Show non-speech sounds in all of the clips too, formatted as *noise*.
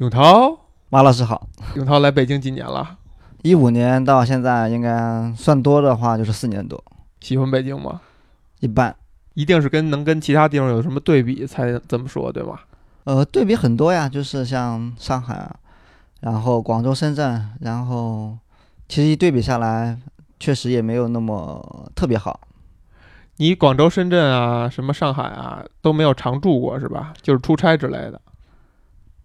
永涛，马老师好。永涛来北京几年了？一五年到现在，应该算多的话就是四年多。喜欢北京吗？一般。一定是跟能跟其他地方有什么对比才这么说，对吗？呃，对比很多呀，就是像上海啊，然后广州、深圳，然后其实一对比下来，确实也没有那么特别好。你广州、深圳啊，什么上海啊，都没有常住过是吧？就是出差之类的。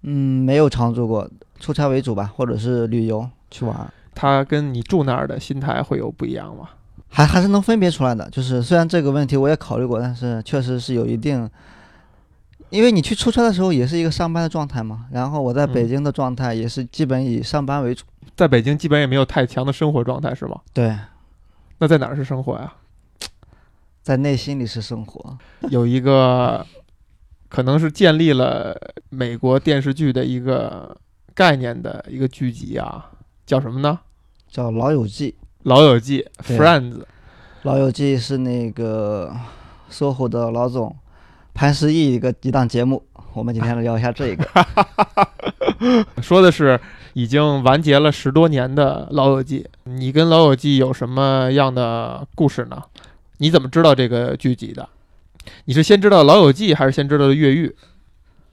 嗯，没有常住过，出差为主吧，或者是旅游去玩。他跟你住那儿的心态会有不一样吗？还还是能分别出来的。就是虽然这个问题我也考虑过，但是确实是有一定，因为你去出差的时候也是一个上班的状态嘛。然后我在北京的状态也是基本以上班为主，在北京基本也没有太强的生活状态，是吗？对。那在哪儿是生活呀？在内心里是生活。有一个。可能是建立了美国电视剧的一个概念的一个剧集啊，叫什么呢？叫《老友记》。老友记，Friends。老友记是那个 SOHO 的老总潘石屹一个一档节目，我们今天来聊一下这个。*laughs* 说的是已经完结了十多年的老友记，你跟老友记有什么样的故事呢？你怎么知道这个剧集的？你是先知道《老友记》还是先知道的越狱？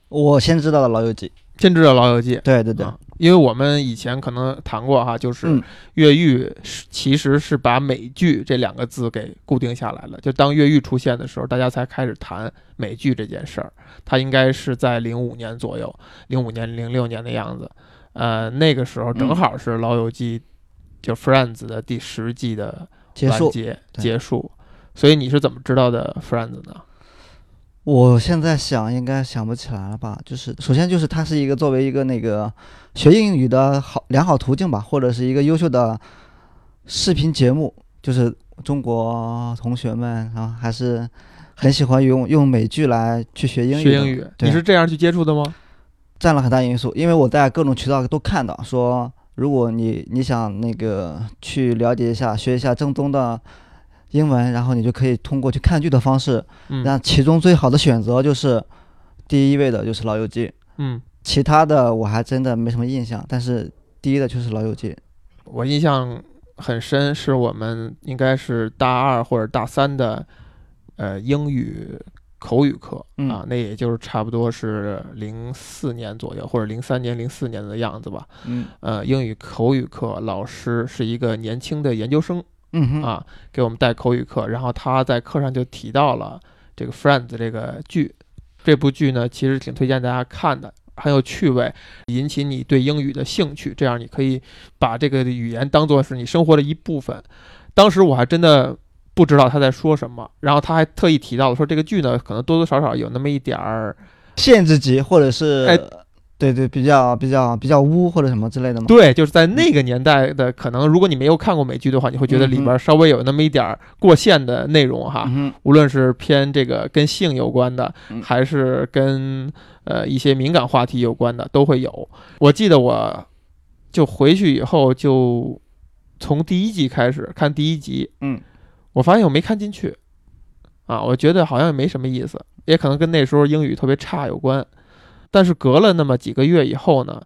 我先知道的《老友记》，先知道《老友记》。对对对，因为我们以前可能谈过哈，就是越狱是其实是把美剧这两个字给固定下来了。就当越狱出现的时候，大家才开始谈美剧这件事儿。它应该是在零五年左右，零五年、零六年的样子。呃，那个时候正好是《老友记》就 Friends 的第十季的完结结束。所以你是怎么知道的 Friends 呢？我现在想应该想不起来了吧。就是首先就是它是一个作为一个那个学英语的好良好途径吧，或者是一个优秀的视频节目。就是中国同学们啊，还是很喜欢用用美剧来去学英语。学英语，你是这样去接触的吗？占了很大因素，因为我在各种渠道都看到说，如果你你想那个去了解一下、学一下正宗的。英文，然后你就可以通过去看剧的方式，那其中最好的选择就是第一位的就是《老友记》。嗯，其他的我还真的没什么印象，但是第一的就是《老友记》。我印象很深，是我们应该是大二或者大三的，呃，英语口语课啊，那也就是差不多是零四年左右，或者零三年、零四年的样子吧。嗯，呃，英语口语课老师是一个年轻的研究生。嗯啊，给我们带口语课，然后他在课上就提到了这个《Friends》这个剧，这部剧呢其实挺推荐大家看的，很有趣味，引起你对英语的兴趣，这样你可以把这个语言当做是你生活的一部分。当时我还真的不知道他在说什么，然后他还特意提到了说这个剧呢可能多多少少有那么一点儿限制级，或者是哎。对对，比较比较比较污或者什么之类的吗？对，就是在那个年代的，可能如果你没有看过美剧的话，你会觉得里边稍微有那么一点过线的内容哈。无论是偏这个跟性有关的，还是跟呃一些敏感话题有关的，都会有。我记得我就回去以后就从第一集开始看第一集，嗯，我发现我没看进去啊，我觉得好像也没什么意思，也可能跟那时候英语特别差有关。但是隔了那么几个月以后呢，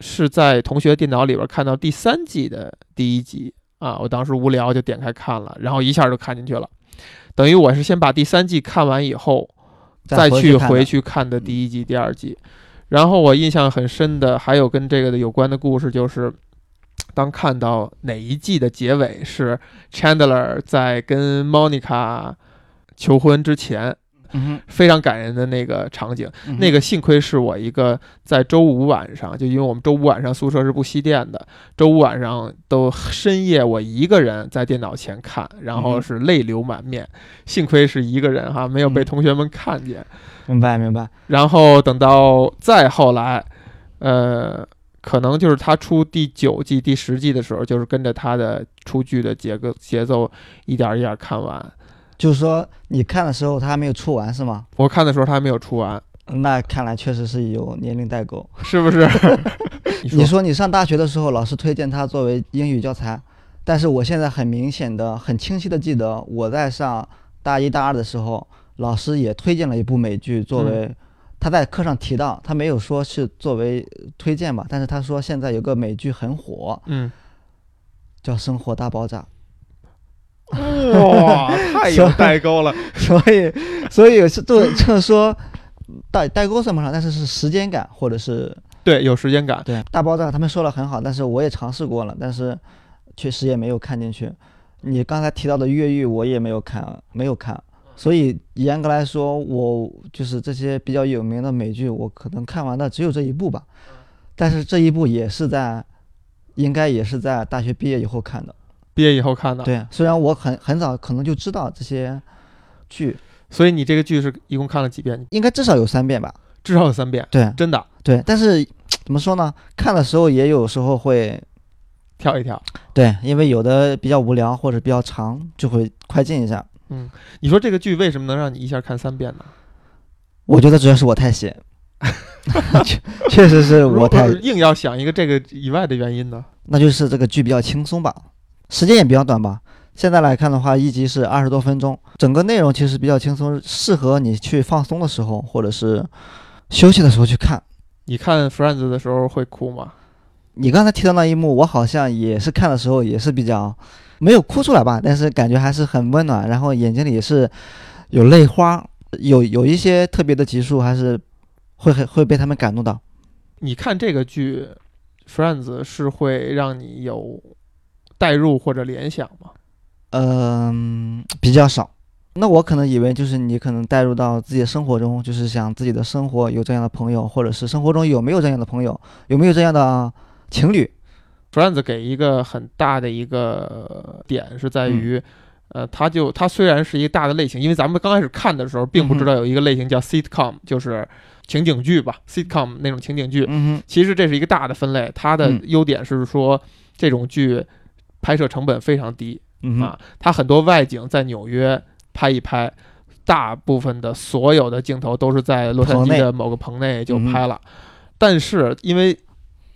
是在同学电脑里边看到第三季的第一集啊，我当时无聊就点开看了，然后一下就看进去了。等于我是先把第三季看完以后，再去回去看的第一季、第二季。然后我印象很深的还有跟这个的有关的故事，就是 *tsk* 当看到哪一季的结尾是 Chandler 在跟 Monica 求婚之前。嗯，非常感人的那个场景，那个幸亏是我一个在周五晚上，就因为我们周五晚上宿舍是不熄电的，周五晚上都深夜我一个人在电脑前看，然后是泪流满面，幸亏是一个人哈，没有被同学们看见。明白明白。然后等到再后来，呃，可能就是他出第九季、第十季的时候，就是跟着他的出剧的节奏节奏一点一点看完。就是说，你看的时候他还没有出完是吗？我看的时候他还没有出完，那看来确实是有年龄代沟，是不是？*laughs* 你说。你上大学的时候，老师推荐他作为英语教材，但是我现在很明显的、很清晰的记得，我在上大一大二的时候，老师也推荐了一部美剧作为他在课上提到，他没有说是作为推荐吧，但是他说现在有个美剧很火，嗯，叫《生活大爆炸哇，太有代沟了。*laughs*》，所以所以是就就是说代代沟算不上，但是是时间感或者是对，有时间感。对大爆炸，他们说了很好，但是我也尝试过了，但是确实也没有看进去。你刚才提到的越狱，我也没有看，没有看。所以严格来说，我就是这些比较有名的美剧，我可能看完的只有这一部吧。但是这一部也是在，应该也是在大学毕业以后看的。毕业以后看的，对，虽然我很很早可能就知道这些剧，所以你这个剧是一共看了几遍？应该至少有三遍吧。至少有三遍，对真的对，但是怎么说呢？看的时候也有时候会跳一跳。对，因为有的比较无聊或者比较长，就会快进一下。嗯你说这个剧为什么能让你一下看三遍呢？我觉得主要是我太闲，*laughs* 确确实是我太，硬要想一个这个以外的原因呢？那就是这个剧比较轻松吧，时间也比较短吧。现在来看的话，一集是二十多分钟，整个内容其实比较轻松，适合你去放松的时候或者是休息的时候去看。你看《Friends》的时候会哭吗？你刚才提到那一幕，我好像也是看的时候也是比较没有哭出来吧，但是感觉还是很温暖，然后眼睛里也是有泪花，有有一些特别的集数还是会很会被他们感动到。你看这个剧《Friends》是会让你有代入或者联想吗？嗯，*tsk* 比较少。那我可能以为就是你可能带入到自己的生活中，就是想自己的生活有这样的朋友，或者是生活中有没有这样的朋友，有没有这样的情侣？Friends 给一个很大的一个点是在于，呃，它就它虽然是一个大的类型，因为咱们刚开始看的时候并不知道有一个类型叫 sitcom，就是情景剧吧，sitcom 那种情景剧。嗯哼，其实这是一个大的分类，它的嗯优点是说这种剧拍摄成本非常低嗯，啊，它很多外景在纽约拍一拍。大部分的所有的镜头都是在洛杉矶的某个棚内就拍了，但是因为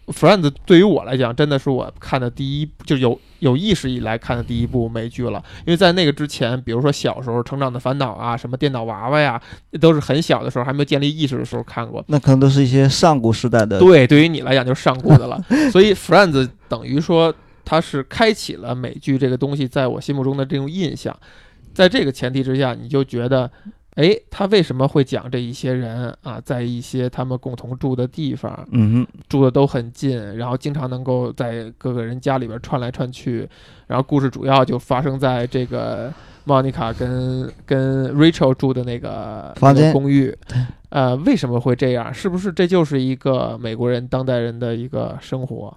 Friends 对于我来讲，真的是我看的第一，就有有意识以来看的第一部美剧了。因为在那个之前，比如说小时候《成长的烦恼》啊，什么电脑娃娃呀，都是很小的时候还没有建立意识的时候看过。那可能都是一些上古时代的。对，对于你来讲就是上古的了。所以 Friends 等于说它是开启了美剧这个东西在我心目中的这种印象。在这个前提之下，你就觉得，哎，他为什么会讲这一些人啊，在一些他们共同住的地方，嗯哼，住的都很近，然后经常能够在各个人家里边串来串去，然后故事主要就发生在这个莫妮卡跟跟 Rachel 住的那个房间那个公寓。呃，为什么会这样？是不是这就是一个美国人当代人的一个生活？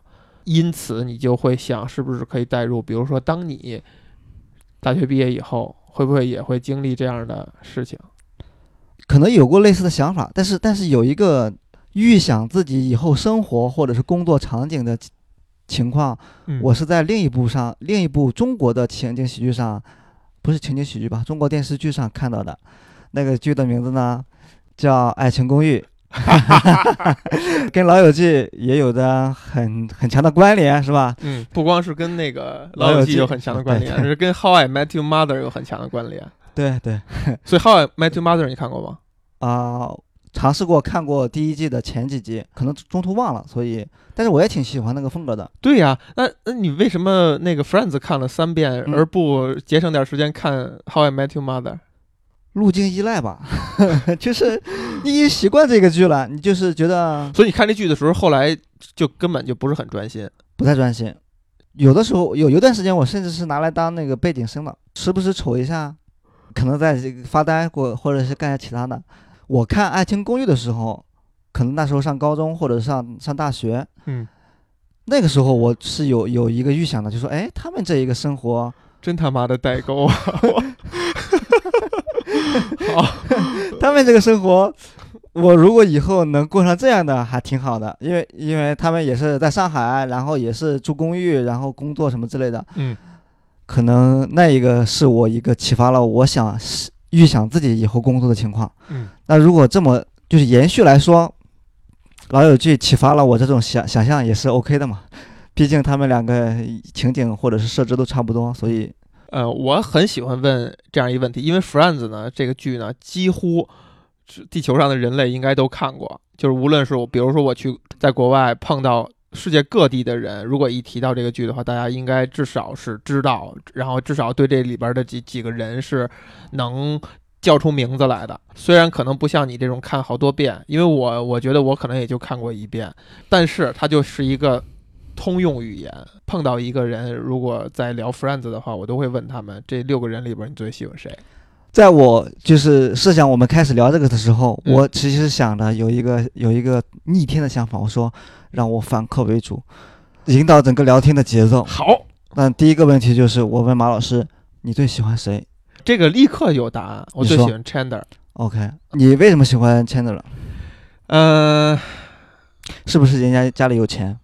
因此你就会想，是不是可以代入？比如说，当你大学毕业以后，会不会也会经历这样的事情？可能有过类似的想法，但是但是有一个预想自己以后生活或者是工作场景的情情况，嗯我是在另一部上，另一部中国的情景喜剧上，不是情景喜剧吧？中国电视剧上看到的，那个剧的名字呢叫《爱情公寓》，*laughs* 跟《老友记》也有着很很强的关联，是吧？嗯，不光是跟那个《老友记有很强的关联，*laughs* 对是跟《How I Met Your Mother》有很强的关联。对对 *laughs* 所以《How I Met Your Mother》你看过吗？啊、尝试过看过第一季的前几集，可能中途忘了，所以，但是我也挺喜欢那个风格的。对呀、那那你为什么那个《Friends》看了三遍，嗯而不节省点时间看《How I Met Your Mother》？路径依赖吧，*laughs* 就是你已经习惯这个剧了，你就是觉得所以你看这剧的时候，后来就根本就不是很专心。不太专心。有的时候有有段时间，我甚至是拿来当那个背景声的，时不时瞅一下，可能在这个发呆或或者是干些其他的。我看《爱情公寓》的时候，可能那时候上高中或者上上大学，嗯，那个时候我是有有一个预想的，就说，哎，他们这一个生活，真他妈的代沟啊！*laughs* 好，*laughs* 他们这个生活，我如果以后能过上这样的，还挺好的。因为因为他们也是在上海，然后也是住公寓，然后工作什么之类的，嗯，可能那一个是我一个启发了我想是预想自己以后工作的情况。嗯，那如果这么就是延续来说，老友记启发了我这种想想象也是 OK 的嘛。毕竟他们两个情景或者是设置都差不多，所以呃，我很喜欢问这样一个问题，因为《Friends》呢这个剧呢，几乎地球上的人类应该都看过。就是无论是我，比如说我去在国外碰到世界各地的人，如果一提到这个剧的话，大家应该至少是知道，然后至少对这里边的几几个人是能叫出名字来的。虽然可能不像你这种看好多遍，因为我我觉得我可能也就看过一遍，但是它就是一个。通用语言，碰到一个人，如果在聊 Friends 的话，我都会问他们：这六个人里边，你最喜欢谁？在我就是设想我们开始聊这个的时候，嗯我其实想的有一个有一个逆天的想法，我说让我反客为主，引导整个聊天的节奏。好，那第一个问题就是我问马老师，你最喜欢谁这个立刻有答案。我最喜欢 Chandler。？OK，你为什么喜欢 Chandler？嗯、是不是人家家里有钱？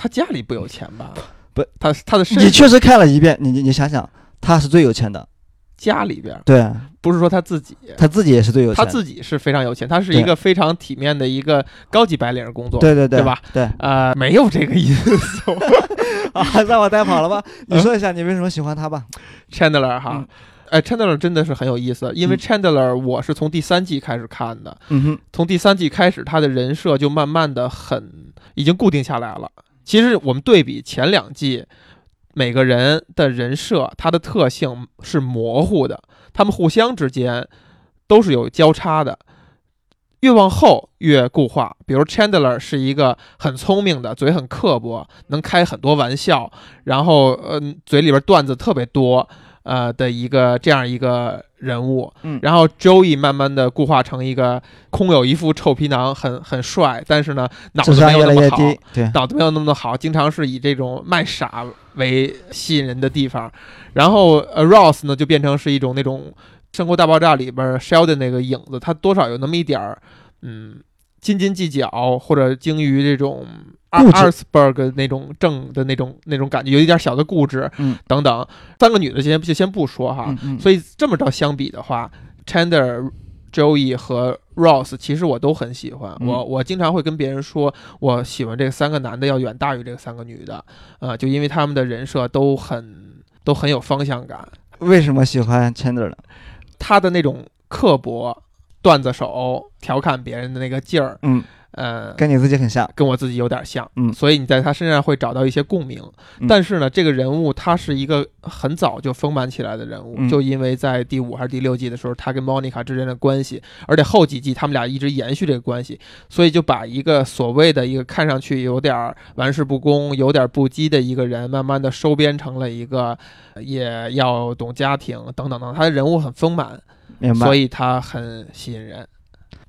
他家里不有钱吧？不，他他的身你确实看了一遍，你你你想想，他是最有钱的，家里边对不是说他自己，他自己也是最有钱，他自己是非常有钱，他是一个非常体面的一个高级白领工作。对对对对吧？对呃，没有这个因素。*laughs* 啊，让我带跑了吧？你说一下你为什么喜欢他吧？Chandler 哈嗯，哎，Chandler 真的是很有意思，因为嗯 Chandler 我是从第三季开始看的，嗯哼，从第三季开始，他的人设就慢慢的很已经固定下来了。其实我们对比前两季，每个人的人设，他的特性是模糊的，他们互相之间都是有交叉的。越往后越固化，比如 Chandler 是一个很聪明的，嘴很刻薄，能开很多玩笑，然后嗯、嘴里边段子特别多，呃的一个这样一个人物。嗯然后 Joey 慢慢的固化成一个空有一副臭皮囊，很很帅，但是呢脑子没有那么好，来越低，对，脑子没有那么好，经常是以这种卖傻为吸引人的地方。然后呃，Ross 呢就变成是一种那种《生活大爆炸》里边 Sheldon 那个影子，他多少有那么一点儿嗯斤斤计较，或者精于这种阿固执阿尔斯伯格那种正的那种那种感觉，有一点小的固执，嗯等等。三个女的先就先不说哈，嗯嗯，所以这么着相比的话，Chandler、Joey 和 Ross 其实我都很喜欢。嗯我我经常会跟别人说，我喜欢这三个男的要远大于这三个女的，呃，就因为他们的人设都很都很有方向感。为什么喜欢 Chandler 呢？他的那种刻薄、段子手、调侃别人的那个劲儿，嗯，呃，跟你自己很像，跟我自己有点像，嗯所以你在他身上会找到一些共鸣。嗯但是呢，这个人物他是一个很早就丰满起来的人物，嗯就因为在第五还是第六季的时候，他跟 Monica 之间的关系，而且后几季他们俩一直延续这个关系，所以就把一个所谓的一个看上去有点儿玩世不恭、有点不羁的一个人，慢慢的收编成了一个也要懂家庭等等等，他的人物很丰满，明白？所以他很吸引人。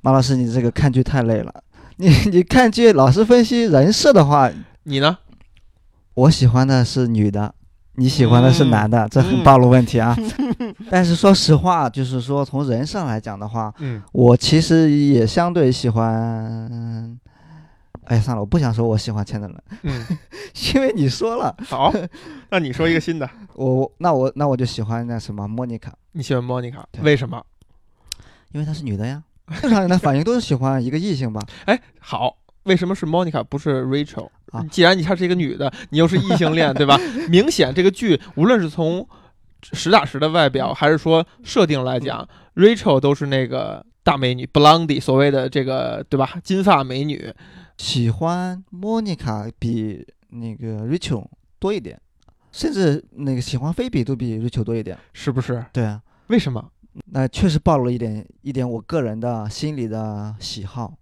马老师，你这个看剧太累了。你 *laughs* 你看剧老是分析人设的话，你呢？我喜欢的是女的，你喜欢的是男的，这很暴露问题啊。*laughs* 但是说实话，就是说从人上来讲的话，嗯，我其实也相对喜欢。哎，算了，我不想说我喜欢 Chandler 了，嗯，*laughs* 因为你说了，好，那你说一个新的。我那我那我就喜欢那什么莫妮卡，你喜欢 Monica，对为什么？因为她是女的呀。正常人的反应都是喜欢一个异性吧？哎，好，为什么是 Monica 不是 Rachel？啊既然你她是一个女的，你又是异性恋，对吧？*laughs* 明显这个剧无论是从实打实的外表，还是说设定来讲，Rachel 都是那个大美女 Blondie，所谓的这个对吧？金发美女。喜欢 Monica 比那个 Rachel 多一点，甚至那个喜欢菲比都比 Rachel 多一点。是不是？对啊，为什么？那确实暴露了一点一点我个人的心理的喜好。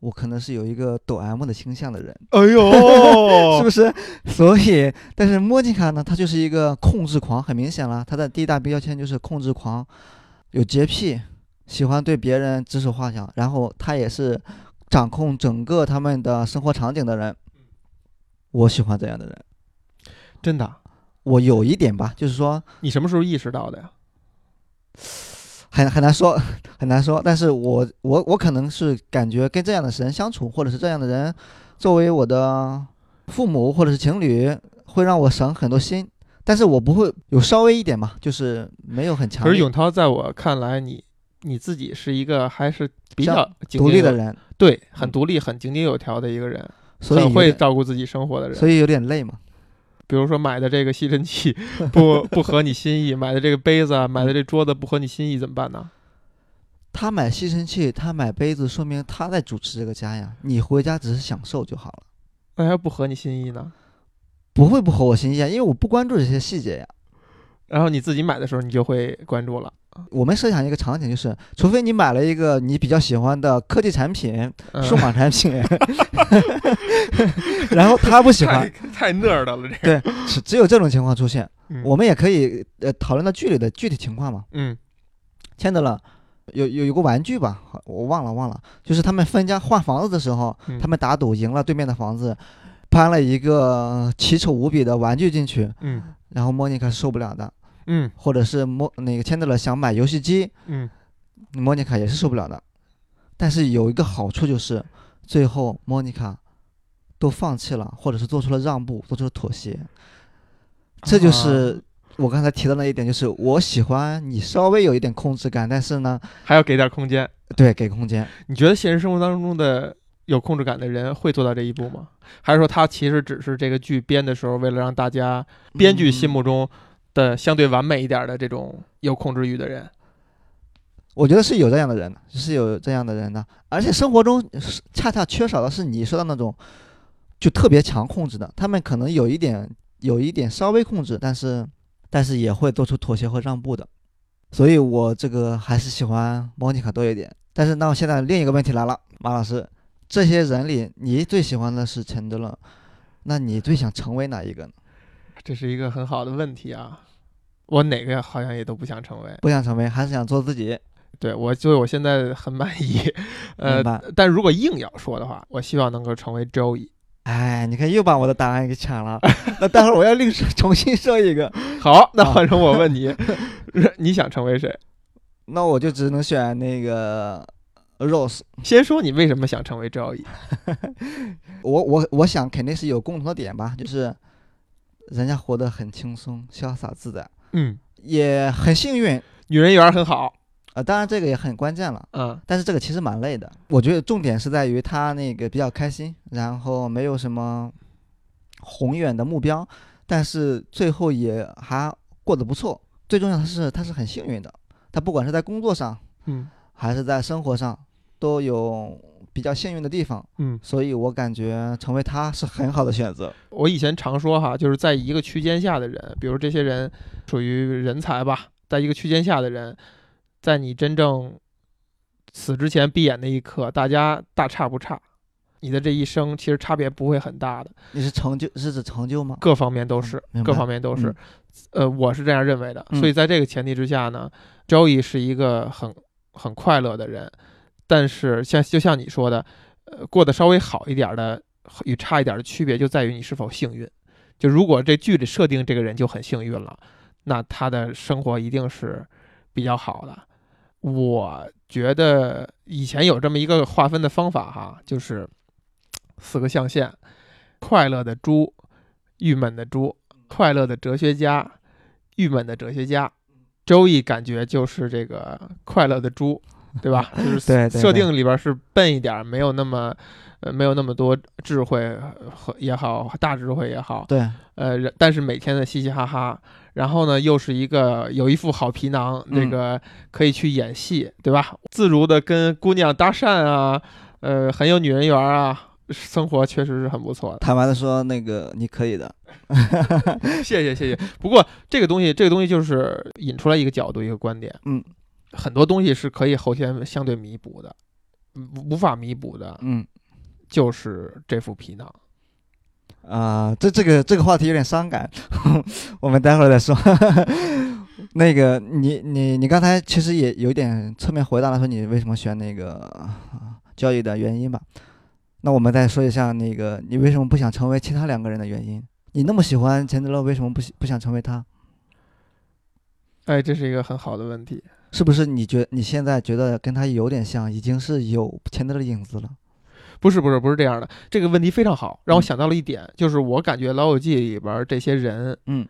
我可能是有一个抖 M 的倾向的人，哎呦 *laughs* 是不是？所以，但是莫妮卡呢，她就是一个控制狂，很明显了，她的第一大标签就是控制狂，有洁癖，喜欢对别人指手画脚，然后她也是掌控整个他们的生活场景的人。我喜欢这样的人，真的？我有一点吧，就是说你什么时候意识到的呀？很很难说，*laughs* 很难说。但是我我我可能是感觉跟这样的人相处，或者是这样的人作为我的父母或者是情侣，会让我省很多心。但是我不会有稍微一点嘛，就是没有很强可是永涛在我看来，你你自己是一个还是比较独立的人，对，很独立、很井井有条的一个人，所以很会照顾自己生活的人。所以有点累嘛。比如说买的这个吸尘器 *laughs* 不不合你心意，买的这个杯子啊，买的这桌子不合你心意，怎么办呢？他买吸尘器，他买杯子，说明他在主持这个家呀。你回家只是享受就好了，那要不合你心意呢？不会不合我心意啊，因为我不关注这些细节呀。然后你自己买的时候，你就会关注了。我们设想一个场景，就是除非你买了一个你比较喜欢的科技产品、嗯数码产品，*laughs* 然后他不喜欢太，太 nerd 了，这个。对，只只有这种情况出现。嗯我们也可以呃讨论到剧里的具体情况嘛。嗯签的了，有有有个玩具吧，好我忘了忘了，就是他们分家换房子的时候，嗯他们打赌赢了对面的房子，搬了一个奇丑无比的玩具进去，嗯然后莫妮卡是受不了的，嗯或者是莫那个签的了想买游戏机，嗯莫妮卡也是受不了的。但是有一个好处就是，最后莫妮卡都放弃了，或者是做出了让步，做出了妥协。这就是我刚才提到那一点，就是我喜欢你稍微有一点控制感，但是呢，还要给点空间。对，给空间。你觉得现实生活当中的有控制感的人会做到这一步吗？还是说他其实只是这个剧编的时候，为了让大家编剧心目中的相对完美一点的这种有控制欲的人？我觉得是有这样的人的，是有这样的人的，而且生活中是恰恰缺少的是你说的那种，就特别强控制的。他们可能有一点，有一点稍微控制，但是但是也会做出妥协和让步的。所以我这个还是喜欢莫妮卡多一点。但是那我现在另一个问题来了，马老师，这些人里你最喜欢的是陈德勒，那你最想成为哪一个呢？这是一个很好的问题啊！我哪个好像也都不想成为。不想成为，还是想做自己？对我，所以我现在很满意。呃但如果硬要说的话，我希望能够成为 Joey。哎，你看又把我的答案给抢了，那待会儿我要另说重新说一个。*laughs* 好，那换成我问你，*laughs* 你想成为谁？那我就只能选那个 Rose。先说你为什么想成为 Joey。*laughs* 我我我想肯定是有共同的点吧，就是人家活得很轻松、潇洒自在，嗯，也很幸运。女人缘很好。呃，当然这个也很关键了，嗯但是这个其实蛮累的。我觉得重点是在于他那个比较开心，然后没有什么宏远的目标，但是最后也还过得不错。最重要的是他是很幸运的，他不管是在工作上嗯还是在生活上都有比较幸运的地方，嗯，所以我感觉成为他是很好的选择。我以前常说哈，就是在一个区间下的人，比如这些人属于人才吧，在一个区间下的人，在你真正死之前闭眼那一刻，大家大差不差。你的这一生其实差别不会很大的，你是成就是指成就吗？各方面都是，各方面都是。嗯呃，我是这样认为的。嗯所以在这个前提之下呢，Joey 是一个很很快乐的人，但是像就像你说的，呃，过得稍微好一点的与差一点的区别就在于你是否幸运。就如果这剧里设定这个人就很幸运了，那他的生活一定是比较好的。我觉得以前有这么一个划分的方法哈，就是四个象限：快乐的猪、郁闷的猪、快乐的哲学家、郁闷的哲学家。周易感觉就是这个快乐的猪，对吧？*laughs* 就是设定里边是笨一点儿，没有那么呃没有那么多智慧和也好，大智慧也好，对，呃，但是每天的嘻嘻哈哈，然后呢，又是一个有一副好皮囊，那嗯个可以去演戏，对吧？自如的跟姑娘搭讪啊，呃，很有女人缘啊，生活确实是很不错的。坦白的说，那个你可以的。*laughs* 谢谢谢谢。不过这个东西，这个东西就是引出来一个角度，一个观点，嗯，很多东西是可以后天相对弥补的，无无法弥补的嗯就是这副皮囊。啊、这这个这个话题有点伤感，*laughs* 我们待会儿再说。*laughs* 那个，你你你刚才其实也有点侧面回答了，说你为什么选那个啊交易的原因吧。那我们再说一下那个你为什么不想成为其他两个人的原因？你那么喜欢钱德勒，为什么不不想成为他？哎，这是一个很好的问题。是不是你觉你现在觉得跟他有点像，已经是有钱德勒的影子了？不是不是不是这样的，这个问题非常好，让我嗯。想到了一点，就是我感觉《老友记》里边这些人，嗯。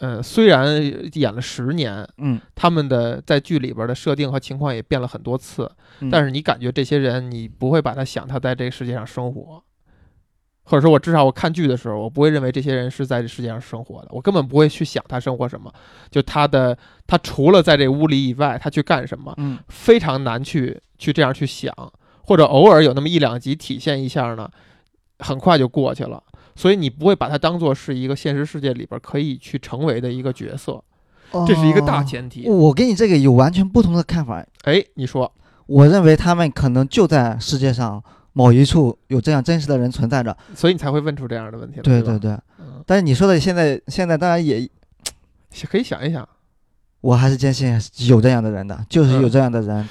呃，虽然演了十年，嗯，他们的在剧里边的设定和情况也变了很多次，嗯。但是你感觉这些人，你不会把他想他在这个世界上生活，或者说我至少我看剧的时候，我不会认为这些人是在这世界上生活的，我根本不会去想他生活什么，就他的他除了在这屋里以外，他去干什么，嗯非常难去去这样去想，或者偶尔有那么一两集体现一下呢，很快就过去了。所以你不会把它当做是一个现实世界里边可以去成为的一个角色，这是一个大哦前提。我跟你这个有完全不同的看法。哎，你说，我认为他们可能就在世界上某一处有这样真实的人存在着。所以你才会问出这样的问题来，对对，对，嗯，但是你说的现在现在当然也，可以想一想。我还是坚信有这样的人的，就是有嗯这样的人。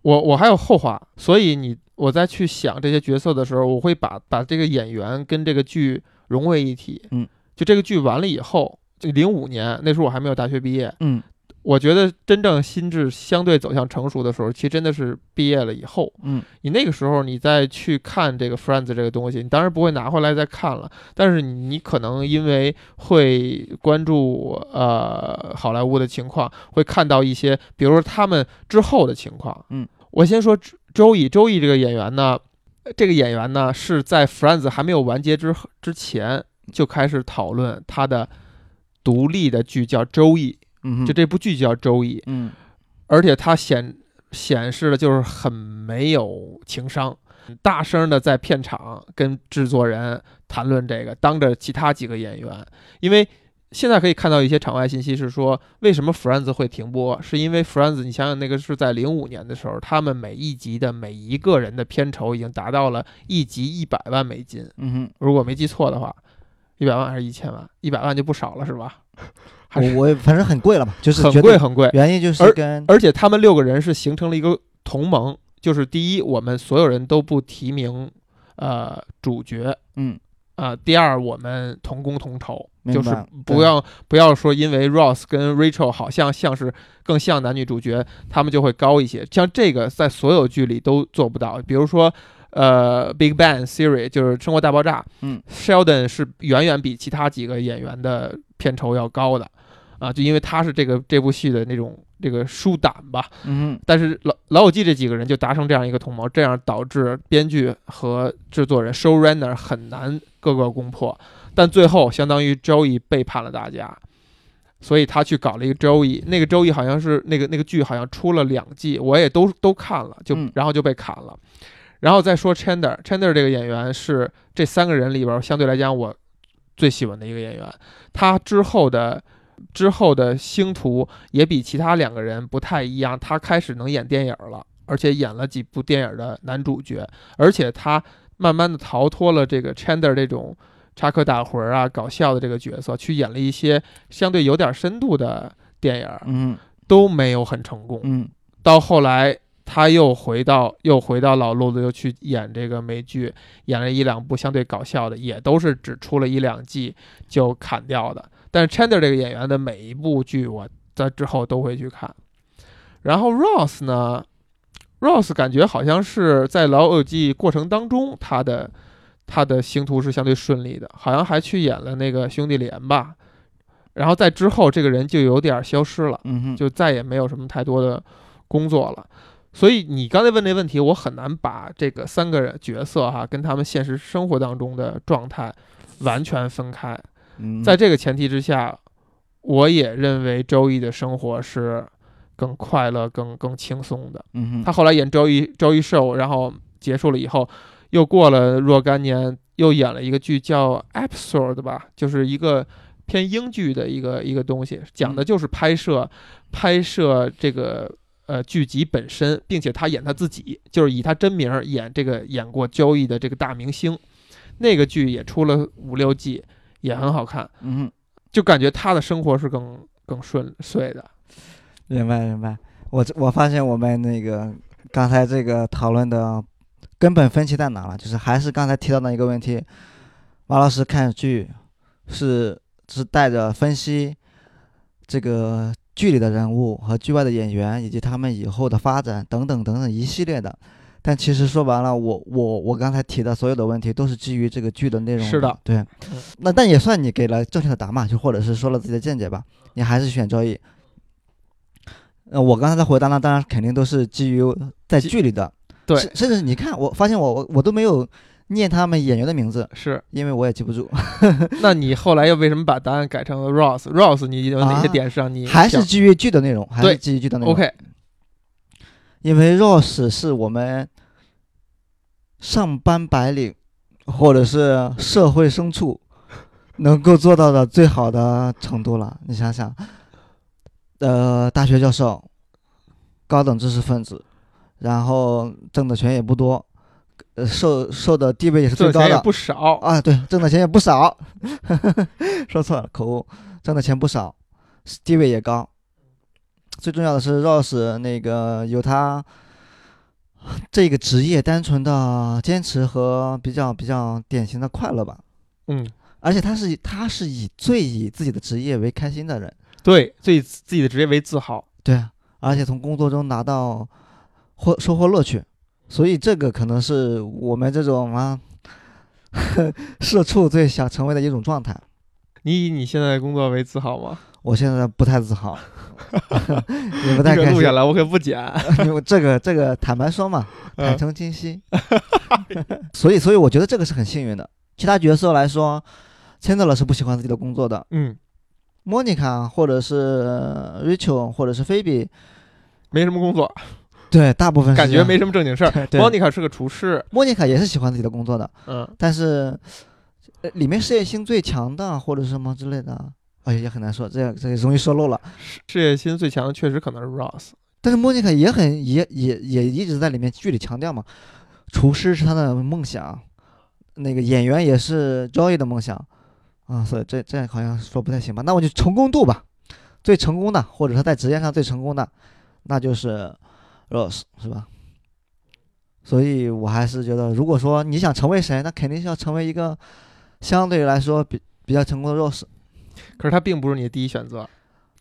我我还有后话，所以你我在去想这些角色的时候，我会把把这个演员跟这个剧融为一体。嗯，就这个剧完了以后，就零五年那时候我还没有大学毕业，嗯我觉得真正心智相对走向成熟的时候，其实真的是毕业了以后。嗯你那个时候你再去看这个 Friends 这个东西，你当然不会拿回来再看了，但是你你可能因为会关注呃好莱坞的情况，会看到一些，比如说他们之后的情况。嗯，我先说周易，周易这个演员呢，这个演员呢是在 Friends 还没有完结之之前就开始讨论他的独立的剧叫《周易》，嗯，就这部剧叫《周易》。嗯而且他显显示的就是很没有情商，大声的在片场跟制作人谈论这个，当着其他几个演员，因为现在可以看到一些场外信息是说，为什么 Friends 会停播，是因为 Friends，你想想那个是在零五年的时候，他们每一集的每一个人的片酬已经达到了一集一百万美金，嗯如果没记错的话，一百万还是一千万？一百万就不少了是吧？还，是 *laughs* 我反正很贵了吧，就是很贵很贵，原因就是而跟而且他们六个人是形成了一个同盟，就是第一，我们所有人都不提名呃主角嗯啊、第二，我们同工同酬，就是不要不要说因为 Ross 跟 Rachel 好像像是更像男女主角，他们就会高一些。像这个在所有剧里都做不到，比如说。呃，《Big Bang Theory》就是《生活大爆炸》，嗯，Sheldon 是远远比其他几个演员的片酬要高的，啊，就因为他是这个这部戏的那种这个书胆吧，嗯但是老老友记这几个人就达成这样一个同盟，这样导致编剧和制作人 showrunner 很难各个攻破，但最后相当于 Joey 背叛了大家，所以他去搞了一个 Joey，那个 Joey 好像是那个那个剧好像出了两季，我也都都看了，就、嗯然后就被砍了。然后再说 Chandler，Chandler 这个演员是这三个人里边相对来讲我最喜欢的一个演员，他之后的之后的星途也比其他两个人不太一样，他开始能演电影了，而且演了几部电影的男主角，而且他慢慢的逃脱了这个 Chandler 这种插科打诨啊、搞笑的这个角色，去演了一些相对有点深度的电影，嗯都没有很成功。嗯到后来他又回到又回到老路子，又去演这个美剧，演了一两部相对搞笑的，也都是只出了一两季就砍掉的。但是 Chandler 这个演员的每一部剧，我在之后都会去看。然后 Ross 呢，Ross 感觉好像是在老友记过程当中，他的他的星途是相对顺利的，好像还去演了那个兄弟连吧。然后在之后，这个人就有点消失了。就再也没有什么太多的工作了。所以你刚才问这问题，我很难把这个三个人角色哈跟他们现实生活当中的状态完全分开。嗯在这个前提之下，我也认为周易的生活是更快乐、更更轻松的。嗯哼他后来演周易周一 show，然后结束了以后，又过了若干年，又演了一个剧叫 Episode 吧，就是一个偏英剧的一个一个东西，讲的就是拍摄拍摄这个呃剧集本身，并且他演他自己，就是以他真名儿演这个演过交易的这个大明星。那个剧也出了五六季，也很好看，嗯，就感觉他的生活是更更顺遂的。明白明白。我这我发现我们那个刚才这个讨论的根本分歧在哪了？就是还是刚才提到的一个问题，马老师看剧是是带着分析这个剧里的人物和剧外的演员以及他们以后的发展等等等等一系列的。但其实说白了，我我我刚才提的所有的问题都是基于这个剧的内容。是的，对。那但也算你给了正确的答嘛，就或者是说了自己的见解吧。你还是选周易。呃，我刚才的回答呢，当然肯定都是基于在剧里的，对甚甚至你看，我发现我我我都没有念他们演员的名字，是。因为我也记不住。那你后来又为什么把答案改成了 Rose？Rose，你有哪些啊点是让你还是基于剧的内容，还是基于剧的内容。OK？因为 Rose 是我们上班白领或者是社会牲畜 *laughs* 能够做到的最好的程度了。你想想，呃，大学教授、高等知识分子，然后挣的钱也不多，呃，受受的地位也是最高的挣钱也不少，啊，对，挣的钱也不少，*laughs* 说错了，口误，挣的钱不少，地位也高。最重要的是，Rose 那个有他这个职业单纯的坚持和比较比较典型的快乐吧。嗯，而且他是以他是以最以自己的职业为开心的人，对，最以自己的职业为自豪。对啊，而且从工作中拿到获收获乐趣，所以这个可能是我们这种啊 *laughs* 社畜最想成为的一种状态。你以你现在的工作为自豪吗？我现在不太自豪，*laughs* 也不太开心这个录下。来我可不剪。*laughs* 这个这个坦白说嘛，坦嗯诚清晰。*laughs* 所以所以我觉得这个是很幸运的。其他角色来说，千德勒是不喜欢自己的工作的，嗯，莫妮卡或者是 Rachel 或者是菲比，没什么工作，对，大部分感觉没什么正经事儿。对莫妮卡是个厨师，莫妮卡也是喜欢自己的工作的，嗯，但是、呃里面事业心最强的或者什么之类的，哎呀也很难说，这样这容易说漏了。事业心最强的确实可能是 Ross。但是莫妮卡也很也也也一直在里面剧里强调嘛，厨师是他的梦想，那个演员也是 Joy 的梦想啊，所以这这好像说不太行吧？那我就成功度吧，最成功的或者他在职业上最成功的，那就是 Rose 是吧？所以我还是觉得，如果说你想成为谁，那肯定是要成为一个相对来说比比较成功的 Rose。可是它并不是你的第一选择。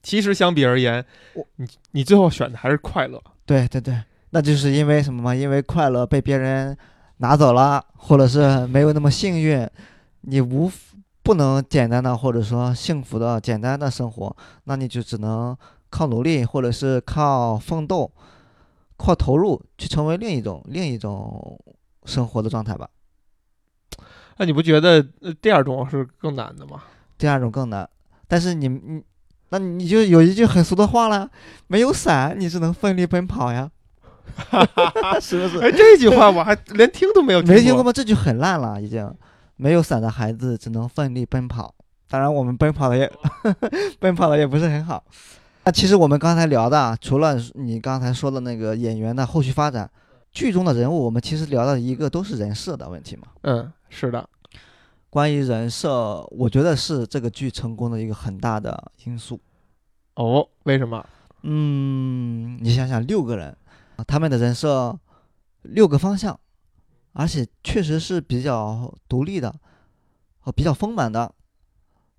其实相比而言我，你你最后选的还是快乐。对对对，那就是因为什么嘛？因为快乐被别人拿走了，或者是没有那么幸运，你无不能简单的或者说幸福的简单的生活，那你就只能靠努力，或者是靠奋斗，靠投入去成为另一种另一种生活的状态吧。那你不觉得呃第二种是更难的吗？第二种更难，但是你你。那你就有一句很俗的话了，没有伞，你只能奋力奔跑呀，*laughs* 是不是？哎，这句话我还连听都没有没听过过。吗？这句很烂了，已经。没有伞的孩子只能奋力奔跑。当然，我们奔跑的也 *laughs* 奔跑的也不是很好。那其实我们刚才聊的啊，除了你刚才说的那个演员的后续发展，剧中的人物，我们其实聊到一个都是人设的问题嘛。嗯，是的，关于人设，我觉得是这个剧成功的一个很大的因素。哦，为什么？嗯，你想想，六个人，他们的人设六个方向，而且确实是比较独立的，和比较丰满的。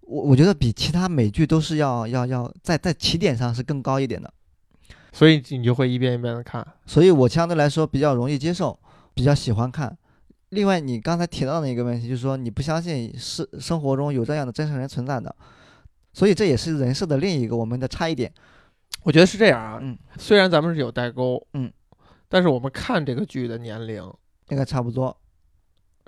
我我觉得比其他美剧都是要要要在在起点上是更高一点的，所以你就会一遍一遍的看。所以我相对来说比较容易接受，比较喜欢看。另外，你刚才提到的一个问题，就是说你不相信是生活中有这样的真实人存在的，所以这也是人设的另一个我们的差异点。我觉得是这样啊，嗯，虽然咱们是有代沟，嗯，但是我们看这个剧的年龄应该差不多。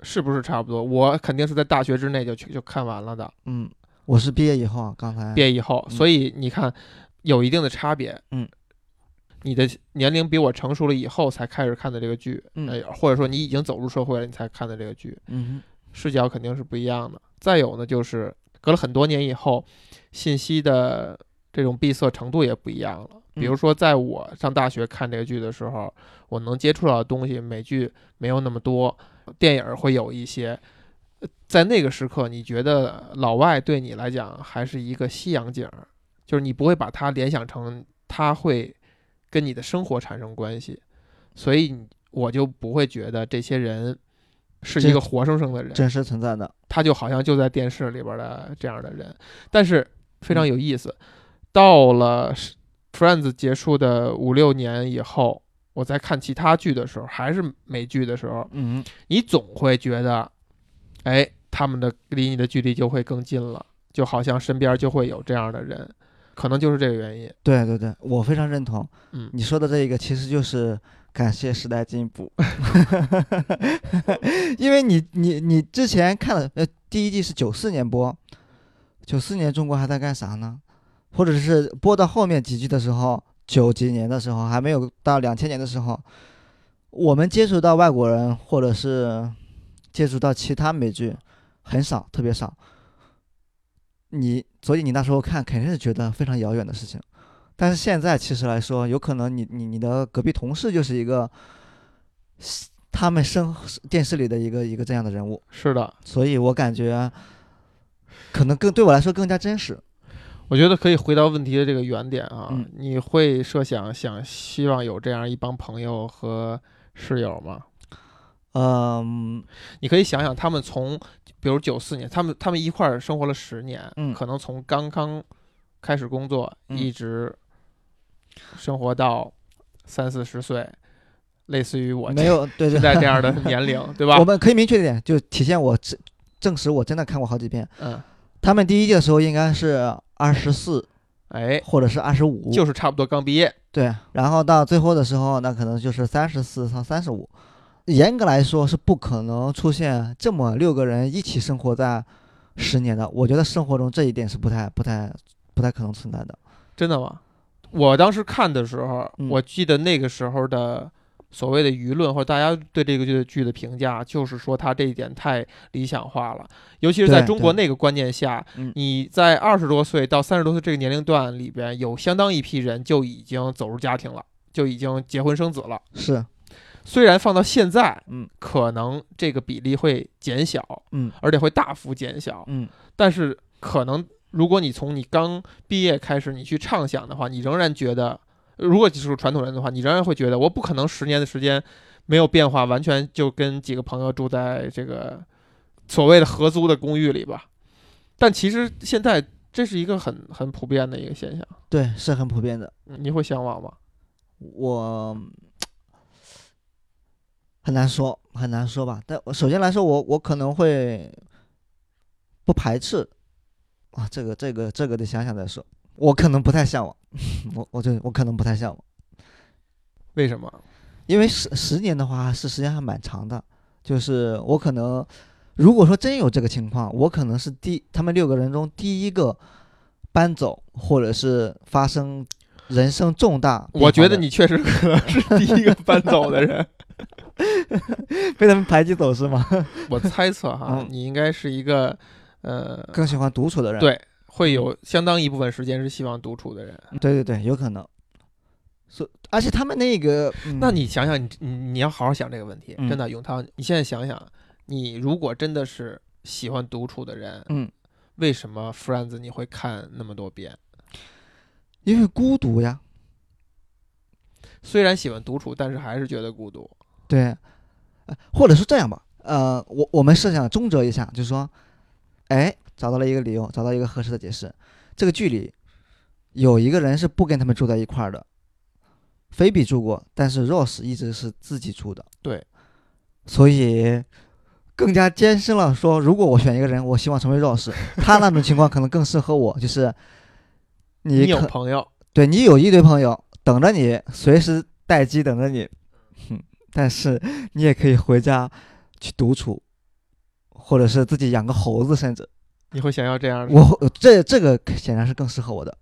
是不是差不多？我肯定是在大学之内就去就看完了的，嗯，我是毕业以后啊，刚才毕业以后，嗯所以你看有一定的差别。嗯，你的年龄比我成熟了以后才开始看的这个剧，或者说你已经走入社会了，你才看的这个剧，嗯视角肯定是不一样的。再有呢，就是隔了很多年以后，信息的这种闭塞程度也不一样了。比如嗯说，在我上大学看这个剧的时候，我能接触到的东西，美剧没有那么多，电影会有一些。呃在那个时刻，你觉得老外对你来讲还是一个西洋景儿，就是你不会把它联想成他会跟你的生活产生关系，所以你我就不会觉得这些人是一个活生生的人。真实存在的。他就好像就在电视里边的这样的人，但是非嗯常有意思。到了是 Friends 结束的五六年以后，我在看其他剧的时候，还是美剧的时候，嗯，你总会觉得，哎，他们的离你的距离就会更近了，就好像身边就会有这样的人，可能就是这个原因。对对对，我非常认同嗯你说的这一个，其实就是感谢时代进步，*laughs* 因为你你你之前看了呃第一季是九四年播，九四年中国还在干啥呢？或者是播到后面几季的时候，九几年的时候还没有到两千年的时候，我们接触到外国人或者是接触到其他美剧很少，特别少。你所以你那时候看肯定是觉得非常遥远的事情，但是现在其实来说，有可能你你你的隔壁同事就是一个他们生电视里的一个一个这样的人物，是的，所以我感觉可能更对我来说更加真实。我觉得可以回到问题的这个原点啊，嗯你会设想想希望有这样一帮朋友和室友吗？嗯你可以想想，他们从比如九四年，他们他们一块儿生活了十年，嗯可能从刚刚开始工作，嗯一直生活到三四十岁，类似于我没有对对现在这样的 *laughs* 年龄，对吧我？们可以明确一点，就体现我证证实我真的看过好几遍。嗯，他们第一季的时候应该是二十四哎，或者是二十五，就是差不多刚毕业，对，然后到最后的时候，那可能就是三十四到三十五。严格来说是不可能出现这么六个人一起生活在十年的。我觉得生活中这一点是不太、不太、不太可能存在的。真的吗？我当时看的时候，嗯我记得那个时候的所谓的舆论或者大家对这个剧的剧的评价，就是说它这一点太理想化了，尤其是在中国那个观念下，嗯你在二十多岁到三十多岁这个年龄段里边，有相当一批人就已经走入家庭了，就已经结婚生子了。是，虽然放到现在，嗯可能这个比例会减小，嗯而且会大幅减小，嗯，但是可能如果你从你刚毕业开始，你去畅想的话，你仍然觉得，如果你是传统人的话，你仍然会觉得，我不可能十年的时间没有变化，完全就跟几个朋友住在这个所谓的合租的公寓里吧。但其实现在这是一个很很普遍的一个现象，对，是很普遍的。你会向往吗？我很难说，很难说吧。但我首先来说，我我可能会不排斥啊，这个这个这个得想想再说。我可能不太向往，我我就我可能不太向往，为什么？因为十十年的话是时间还蛮长的。就是我可能，如果说真有这个情况，我可能是第他们六个人中第一个搬走，或者是发生人生重大。我觉得你确实可能是第一个搬走的人。*laughs* *laughs* 被他们排挤走是吗？我猜测哈嗯，你应该是一个呃，更喜欢独处的人。对，会有相当一部分时间是希望独处的人。对对对，有可能。所而且他们那个，嗯那你想想，你你你要好好想这个问题，嗯真的，永涛，你现在想想，你如果真的是喜欢独处的人，嗯，为什么 Friends 你会看那么多遍？因为孤独呀，虽然喜欢独处，但是还是觉得孤独。对，呃或者是这样吧，呃，我我们设想中折一下，就是说，哎，找到了一个理由，找到一个合适的解释，这个剧里有一个人是不跟他们住在一块儿的，菲比住过，但是 Rose 一直是自己住的，对，所以更加坚深了说，如果我选一个人，我希望成为 Rose，他那种情况可能更适合我，就是你你有朋友，对你有一堆朋友等着你，随时待机等着你，哼，但是你也可以回家去独处，或者是自己养个猴子，甚至你会想要这样的？我这这个显然是更适合我的。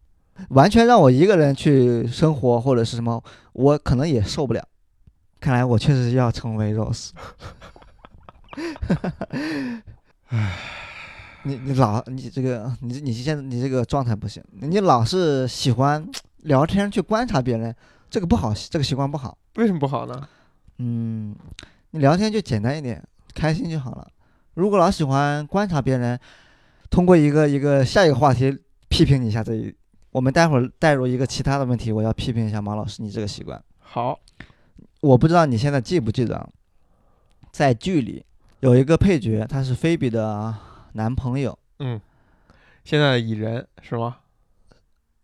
完全让我一个人去生活或者是什么，我可能也受不了。看来我确实要成为 Rose。*laughs* 你你老你这个你你现在你这个状态不行，你老是喜欢聊天去观察别人，这个不好，这个习惯不好。为什么不好呢？嗯，你聊天就简单一点，开心就好了。如果老喜欢观察别人，通过一个一个下一个话题批评你一下这一，我们待会儿带入一个其他的问题，我要批评一下马老师你这个习惯。好，我不知道你现在记不记得，在剧里有一个配角，他是菲比的男朋友，嗯，现在蚁人是吗？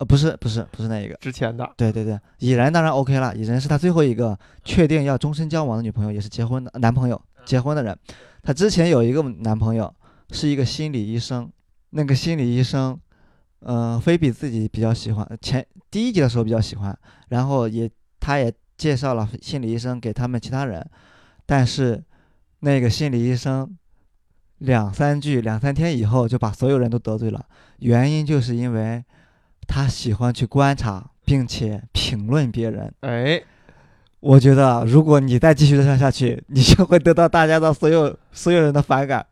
呃，不是不是不是那一个，之前的，对对对，已然当然 OK 了，已然是他最后一个确定要终身交往的女朋友，也是结婚的男朋友，结婚的人。他之前有一个男朋友是一个心理医生，那个心理医生，嗯、菲比自己比较喜欢，前第一集的时候比较喜欢，然后也他也介绍了心理医生给他们其他人，但是那个心理医生两三句、两三天以后就把所有人都得罪了，原因就是因为他喜欢去观察并且评论别人。哎，我觉得如果你再继续这样下去，*laughs* 你就会得到大家的所有所有人的反感。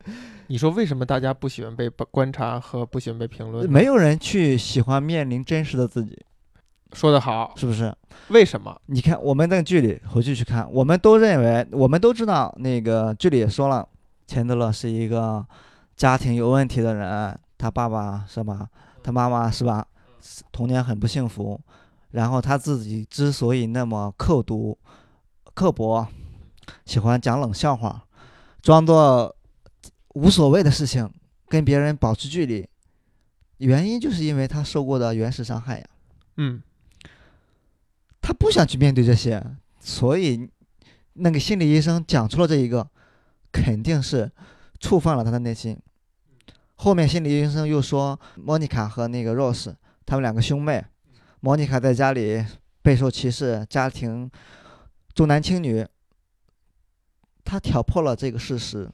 你说为什么大家不喜欢被观察和不喜欢被评论？没有人去喜欢面临真实的自己，说得好，是不是？为什么？你看我们那个剧里回去去看，我们都认为，我们都知道那个剧里也说了，钱德勒是一个家庭有问题的人，他爸爸是吧？他妈妈是吧？童年很不幸福，然后他自己之所以那么刻毒、刻薄，喜欢讲冷笑话，装作。无所谓的事情，跟别人保持距离，原因就是因为他受过的原始伤害呀。嗯，他不想去面对这些，所以那个心理医生讲出了这一个，肯定是触犯了他的内心。后面心理医生又说，莫妮卡和那个 Rose 他们两个兄妹，莫妮卡在家里备受歧视，家庭重男轻女，他挑破了这个事实。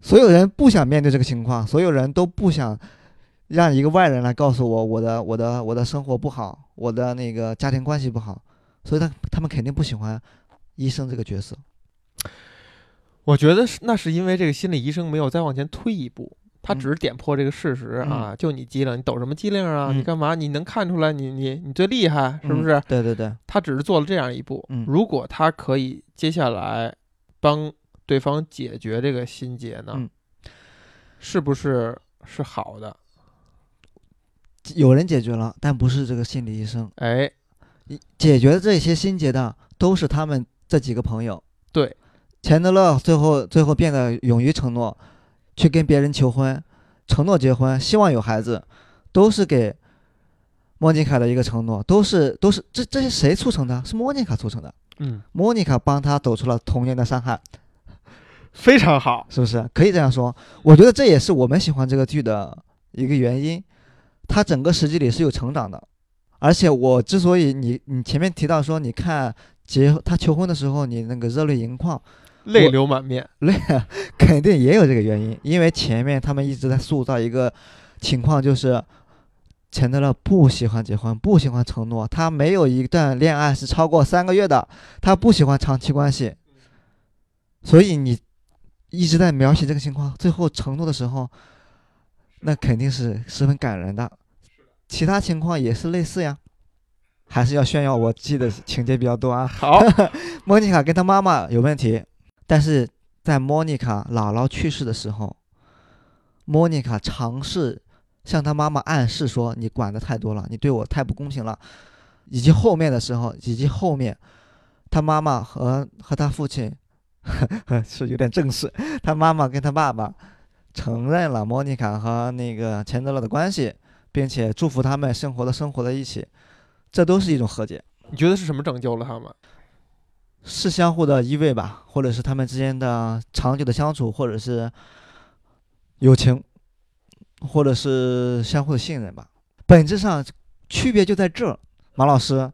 所有人不想面对这个情况，所有人都不想让一个外人来告诉我我的我的我的生活不好，我的那个家庭关系不好，所以他他们肯定不喜欢医生这个角色。我觉得是那是因为这个心理医生没有再往前推一步，他只是点破这个事实啊，就你机灵，你抖什么机灵啊？你干嘛？你能看出来你你你最厉害是不是？对对对，他只是做了这样一步。如果他可以接下来帮。对方解决这个心结呢，是不是是好的？有人解决了，但不是这个心理医生。哎，解决这些心结的都是他们这几个朋友。对，钱德勒最后最后变得勇于承诺，去跟别人求婚，承诺结婚，希望有孩子，都是给莫妮卡的一个承诺，都是都是这这些谁促成的？是莫妮卡促成的。嗯，莫妮卡帮他走出了童年的伤害。*laughs* 非常好，是不是可以这样说？我觉得这也是我们喜欢这个剧的一个原因。他整个实际里是有成长的，而且我之所以你你前面提到说，你看结他求婚的时候，你那个热泪盈眶，泪流满面，*laughs* 泪肯定也有这个原因。因为前面他们一直在塑造一个情况，就是钱德勒不喜欢结婚，不喜欢承诺，他没有一段恋爱是超过三个月的，他不喜欢长期关系，所以你。一直在描写这个情况，最后承诺的时候，那肯定是十分感人的。其他情况也是类似呀，还是要炫耀我记得情节比较多啊。好，*laughs* 莫妮卡跟她妈妈有问题，但是在莫妮卡姥姥去世的时候，莫妮卡尝试向她妈妈暗示说：“你管的太多了，你对我太不公平了。”以及后面的时候，以及后面，她妈妈和和她父亲。*laughs* 是有点正式，他妈妈跟他爸爸承认了莫妮卡和那个钱德勒的关系，并且祝福他们生活的生活在一起，这都是一种和解。你觉得是什么拯救了他们？是相互的依偎吧，或者是他们之间的长久的相处，或者是友情，或者是相互的信任吧。本质上区别就在这儿，马老师。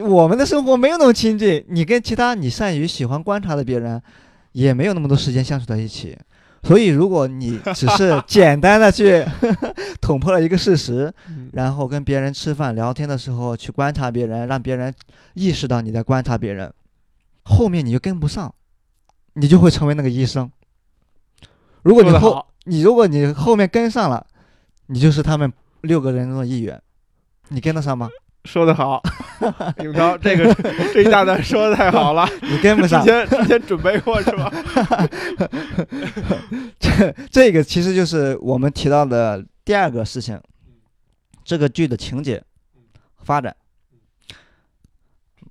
我们的生活没有那么亲近，你跟其他你善于喜欢观察的别人，也没有那么多时间相处在一起。所以，如果你只是 *laughs* 简单的去捅破了一个事实，然后跟别人吃饭聊天的时候去观察别人，让别人意识到你在观察别人，后面你就跟不上，你就会成为那个医生。如果你后你如果你后面跟上了，你就是他们六个人中的一员，你跟得上吗？说得好，*laughs* 永超，这个 *laughs* 这一大段说的太好了，你跟不上。之前之前准备过是吧？*laughs* 这这个其实就是我们提到的第二个事情，这个剧的情节发展。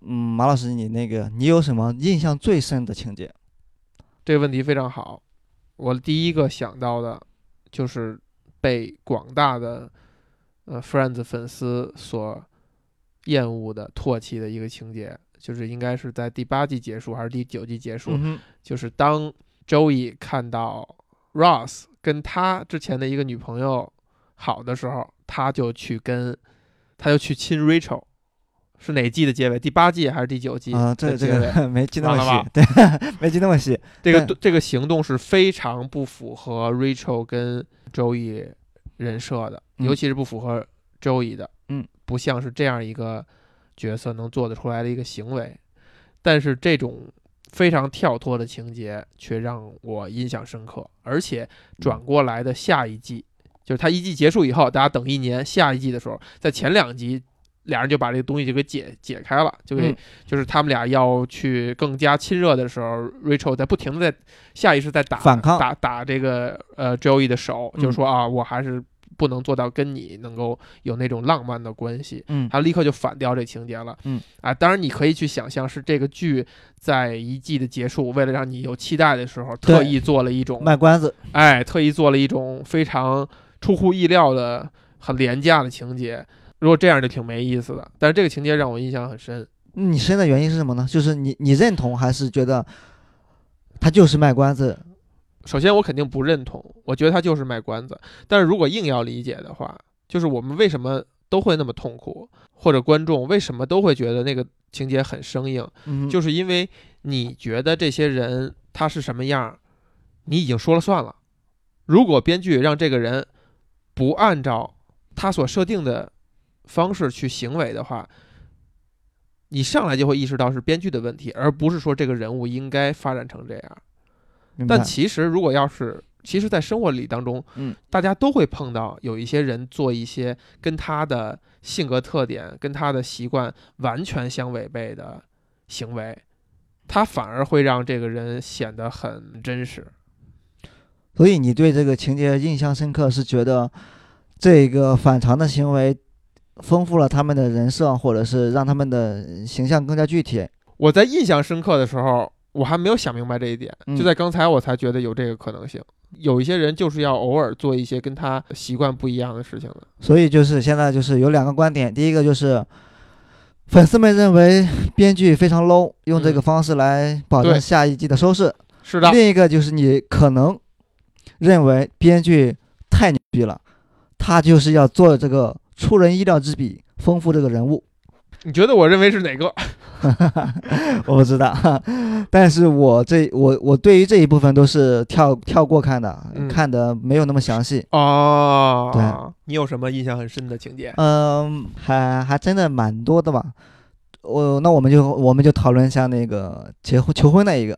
嗯，马老师，你那个你有什么印象最深的情节？这个问题非常好，我第一个想到的就是被广大的呃 Friends 粉丝所。厌恶的、唾弃的一个情节，就是应该是在第八季结束还是第九季结束？就是当 Joey 看到 Ross 跟他之前的一个女朋友好的时候，他就去跟，他就去亲 Rachel，是哪季的结尾？第八季还是第九季？啊、这这个没记那么细，对，没记那么细。*laughs* *laughs* 这个这个行动是非常不符合 Rachel 跟 Joey 人设的，嗯尤其是不符合 Joey 的，嗯，不像是这样一个角色能做得出来的一个行为。但是这种非常跳脱的情节却让我印象深刻，而且转过来的下一季，就是他一季结束以后，大家等一年，下一季的时候，在前两集。俩人就把这个东西就给解解开了，就给、嗯就是他们俩要去更加亲热的时候，Rachel 在不停的在下意识在打反抗打打这个呃 Joey 的手，嗯就是说啊，我还是不能做到跟你能够有那种浪漫的关系。嗯他立刻就反掉这情节了。嗯啊，当然你可以去想象是这个剧在一季的结束，为了让你有期待的时候，特意做了一种卖关子，哎，特意做了一种非常出乎意料的、很廉价的情节。如果这样就挺没意思的，但是这个情节让我印象很深。你深的原因是什么呢？就是你你认同还是觉得他就是卖关子？首先，我肯定不认同，我觉得他就是卖关子。但是如果硬要理解的话，就是我们为什么都会那么痛苦，或者观众为什么都会觉得那个情节很生硬，嗯，就是因为你觉得这些人他是什么样，你已经说了算了。如果编剧让这个人不按照他所设定的方式去行为的话，你上来就会意识到是编剧的问题，而不是说这个人物应该发展成这样。但其实如果要是，其实，在生活里当中，嗯，大家都会碰到有一些人做一些跟他的性格特点、跟他的习惯完全相违背的行为，他反而会让这个人显得很真实。所以你对这个情节印象深刻，是觉得这个反常的行为丰富了他们的人设，或者是让他们的形象更加具体。我在印象深刻的时候，我还没有想明白这一点，嗯就在刚才我才觉得有这个可能性。有一些人就是要偶尔做一些跟他习惯不一样的事情的。所以就是现在就是有两个观点，第一个就是粉丝们认为编剧非常 low，用这个嗯方式来保证下一季的收视；是的，另一个就是你可能认为编剧太牛逼了，他就是要做这个出人意料之笔，丰富这个人物。你觉得我认为是哪个？*laughs* 我不知道，但是我这我我对于这一部分都是跳跳过看的，嗯看的没有那么详细。哦，对，你有什么印象很深的情节？嗯，还还真的蛮多的吧。我那我们就我们就讨论一下那个结婚求婚那一个，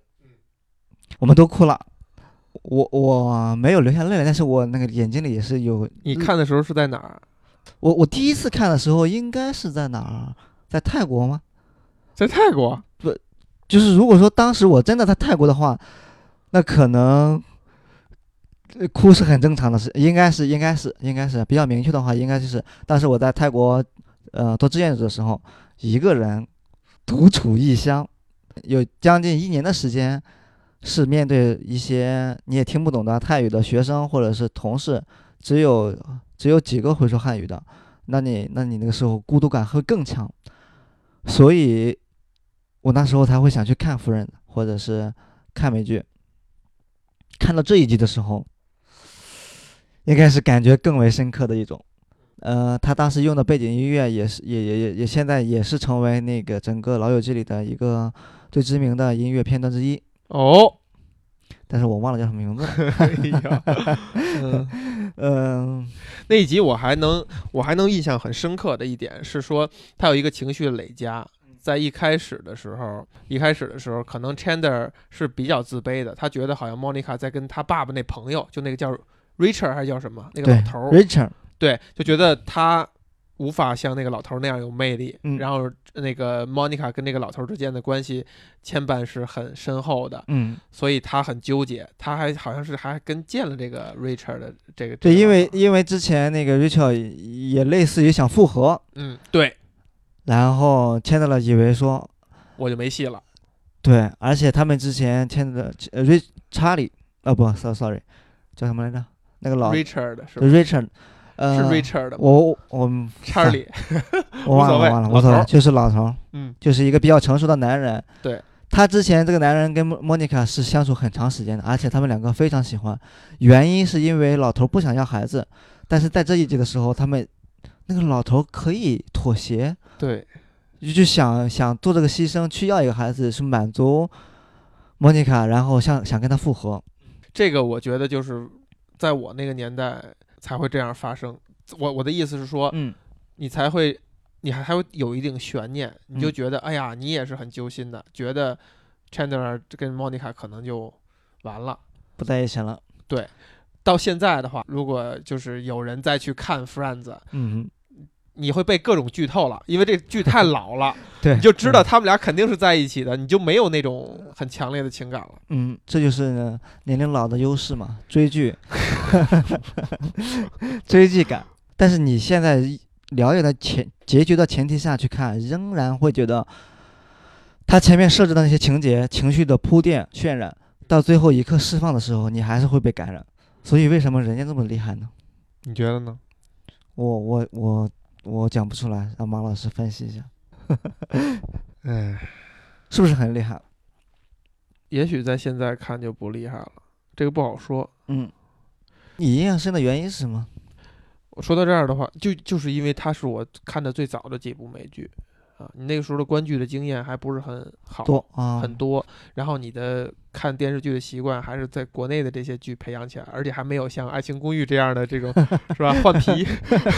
我们都哭了。我我没有流下泪来，但是我那个眼睛里也是有。你看的时候是在哪儿？我我第一次看的时候应该是在哪儿？在泰国吗？在泰国。不就是如果说当时我真的在泰国的话，那可能呃哭是很正常的事，应该是应该是应该是比较明确的话，应该就是当时我在泰国呃做志愿者的时候，一个人独处异乡，有将近一年的时间，是面对一些你也听不懂的泰语的学生或者是同事，只有只有几个会说汉语的，那你那你那个时候孤独感会更强，所以我那时候才会想去看夫人，或者是看美剧。看到这一集的时候，应该是感觉更为深刻的一种。呃，他当时用的背景音乐也是，也也也也现在也是成为那个整个《老友记》里的一个最知名的音乐片段之一，哦，但是我忘了叫什么名字嗯，*laughs* *laughs* 嗯、那一集我还能我还能印象很深刻的一点是说，他有一个情绪累加。在一开始的时候，一开始的时候，可能 Chandler 是比较自卑的，他觉得好像 Monica 在跟他爸爸那朋友，就那个叫 Richard 还是叫什么那个老头儿，，Richard，对，就觉得他无法像那个老头儿那样有魅力。嗯然后那个 Monica 跟那个老头儿之间的关系牵绊是很深厚的，嗯，所以他很纠结。他还好像是还跟见了这个 Richard 的这个。对，因为因为之前那个 Richard 也类似于想复合，嗯，对然后 Chandler 以为说我就没戏了。对，而且他们之前 Chandler 呃 Rich 查理啊不，sorry sorry，叫什么来着？那个老 Richard 是吧对 Richard，呃，是 Richard 吗我我查理，我忘了 *laughs* *laughs* 忘了，无所谓，老头儿就是老头儿，嗯，就是一个比较成熟的男人。对，他之前这个男人跟莫莫妮卡是相处很长时间的，而且他们两个非常喜欢。原因是因为老头儿不想要孩子，但是在这一集的时候，他们那个老头儿可以妥协，对，就就想想做这个牺牲，去要一个孩子，是满足莫妮卡，然后想想跟他复合。这个我觉得就是在我那个年代才会这样发生。我我的意思是说，嗯你才会，你还还会有一定悬念，你就嗯觉得，哎呀，你也是很揪心的，觉得 Chandler 跟 Monica 可能就完了。不在一起了。对到现在的话，如果就是有人再去看 Friends，嗯，你会被各种剧透了，因为这剧太老了，*laughs* 对，你就知道他们俩肯定是在一起的，你就没有那种很强烈的情感了。嗯，这就是呢年龄老的优势嘛，追剧，*laughs* 追剧感。但是你现在了解的前结局的前提下去看，仍然会觉得他前面设置的那些情节、情绪的铺垫、渲染，到最后一刻释放的时候，你还是会被感染。所以为什么人家这么厉害呢？你觉得呢？我我我我讲不出来，让马老师分析一下，*laughs* 哎，是不是很厉害？也许在现在看就不厉害了，这个不好说。嗯，你印象深的原因是什么？我说到这儿的话，就就是因为它是我看的最早的几部美剧啊，你那个时候的观剧的经验还不是很好，多啊，很多，然后你的看电视剧的习惯还是在国内的这些剧培养起来，而且还没有像《爱情公寓》这样的这种 *laughs* 是吧换皮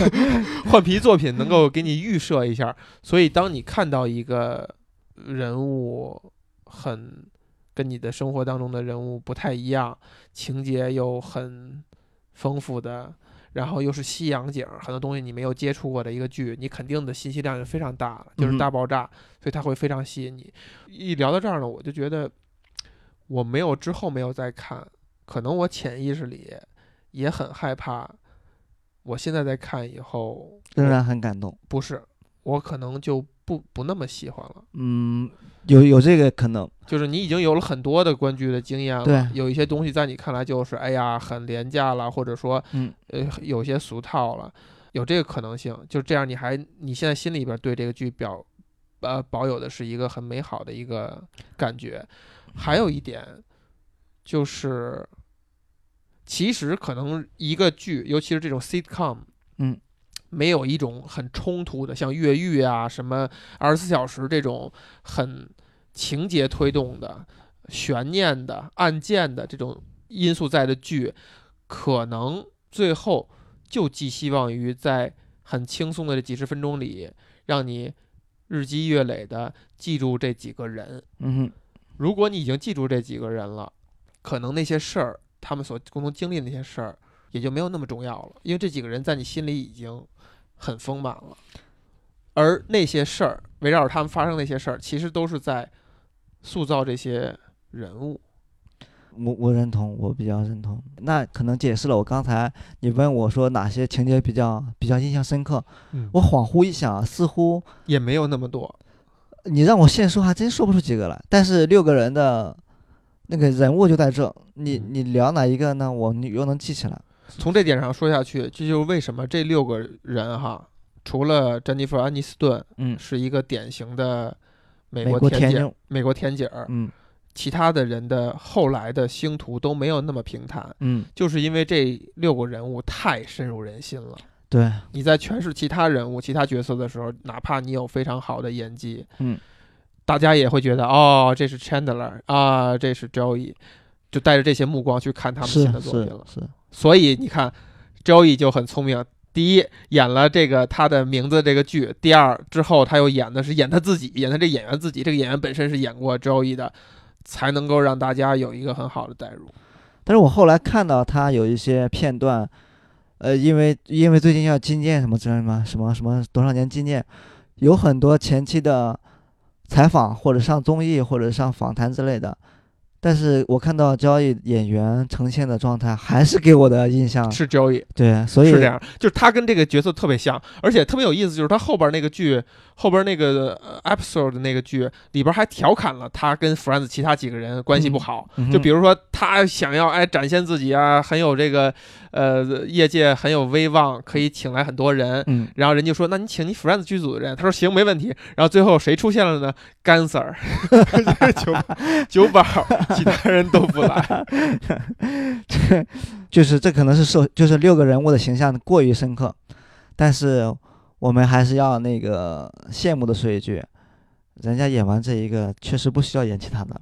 *laughs* 换皮作品能够给你预设一下，所以当你看到一个人物很跟你的生活当中的人物不太一样，情节又很丰富的。然后又是西洋景，很多东西你没有接触过的一个剧，你肯定的信息量就非常大的，就是大爆炸，所以它会非常吸引你。一聊到这儿呢，我就觉得我没有之后没有再看，可能我潜意识里也很害怕。我现在在看以后，仍然很感动。不是我可能就不不那么喜欢了。嗯，有有这个可能。就是你已经有了很多的观剧的经验了，对有一些东西在你看来就是哎呀很廉价了，或者说嗯呃有些俗套了，有这个可能性。就这样，你还你现在心里边对这个剧表呃保有的是一个很美好的一个感觉。还有一点就是，其实可能一个剧，尤其是这种 sitcom，嗯，没有一种很冲突的，像越狱啊、什么二十四小时这种很情节推动的、悬念的、案件的这种因素在的剧，可能最后就寄希望于在很轻松的这几十分钟里，让你日积月累的记住这几个人。如果你已经记住这几个人了，可能那些事儿，他们所共同经历的那些事儿，也就没有那么重要了，因为这几个人在你心里已经很丰满了。而那些事儿，围绕着他们发生那些事儿，其实都是在塑造这些人物。我我认同，我比较认同。那可能解释了我刚才你问我说哪些情节比较比较印象深刻，嗯我恍惚一想，似乎也没有那么多。你让我现说还真说不出几个来。但是六个人的那个人物就在这，你嗯你聊哪一个呢？我你又能记起来？从这点上说下去，这就是为什么这六个人哈，除了詹妮弗·安妮斯顿嗯，是一个典型的美美国甜姐国甜妞，美国甜姐儿，嗯其他的人的后来的星途都没有那么平坦，嗯，就是因为这六个人物太深入人心了。对，你在诠释其他人物、其他角色的时候，哪怕你有非常好的演技，嗯，大家也会觉得哦，这是 Chandler 啊，这是 Joey，就带着这些目光去看他们新的作品了。是是，所以你看，Joey 就很聪明。第一，演了这个他的名字这个剧；第二，之后他又演的是演他自己，演他这演员自己。这个演员本身是演过 Joey 的，才能够让大家有一个很好的代入。但是我后来看到他有一些片段，呃，因为因为最近要纪念什么之类的，什么什么多少年纪念，有很多前期的采访或者上综艺或者上访谈之类的，但是我看到交易演员呈现的状态还是给我的印象是 Joey，对，所以是这样，就是他跟这个角色特别像，而且特别有意思，就是他后边那个剧，后边那个呃 episode 的那个剧里边还调侃了他跟 Friends 其他几个人关系不好，就比如说他想要哎展现自己啊，很有这个呃业界很有威望，可以请来很多人。嗯，然后人就说：“那你请你 Friends 剧组的人。”他说：“行，没问题。”然后最后谁出现了呢？干 Sir，九九宝，其他人都不来。*laughs* 就是这可能是受就是六个人物的形象过于深刻，但是我们还是要那个羡慕的说一句，人家演完这一个，确实不需要演其他的了。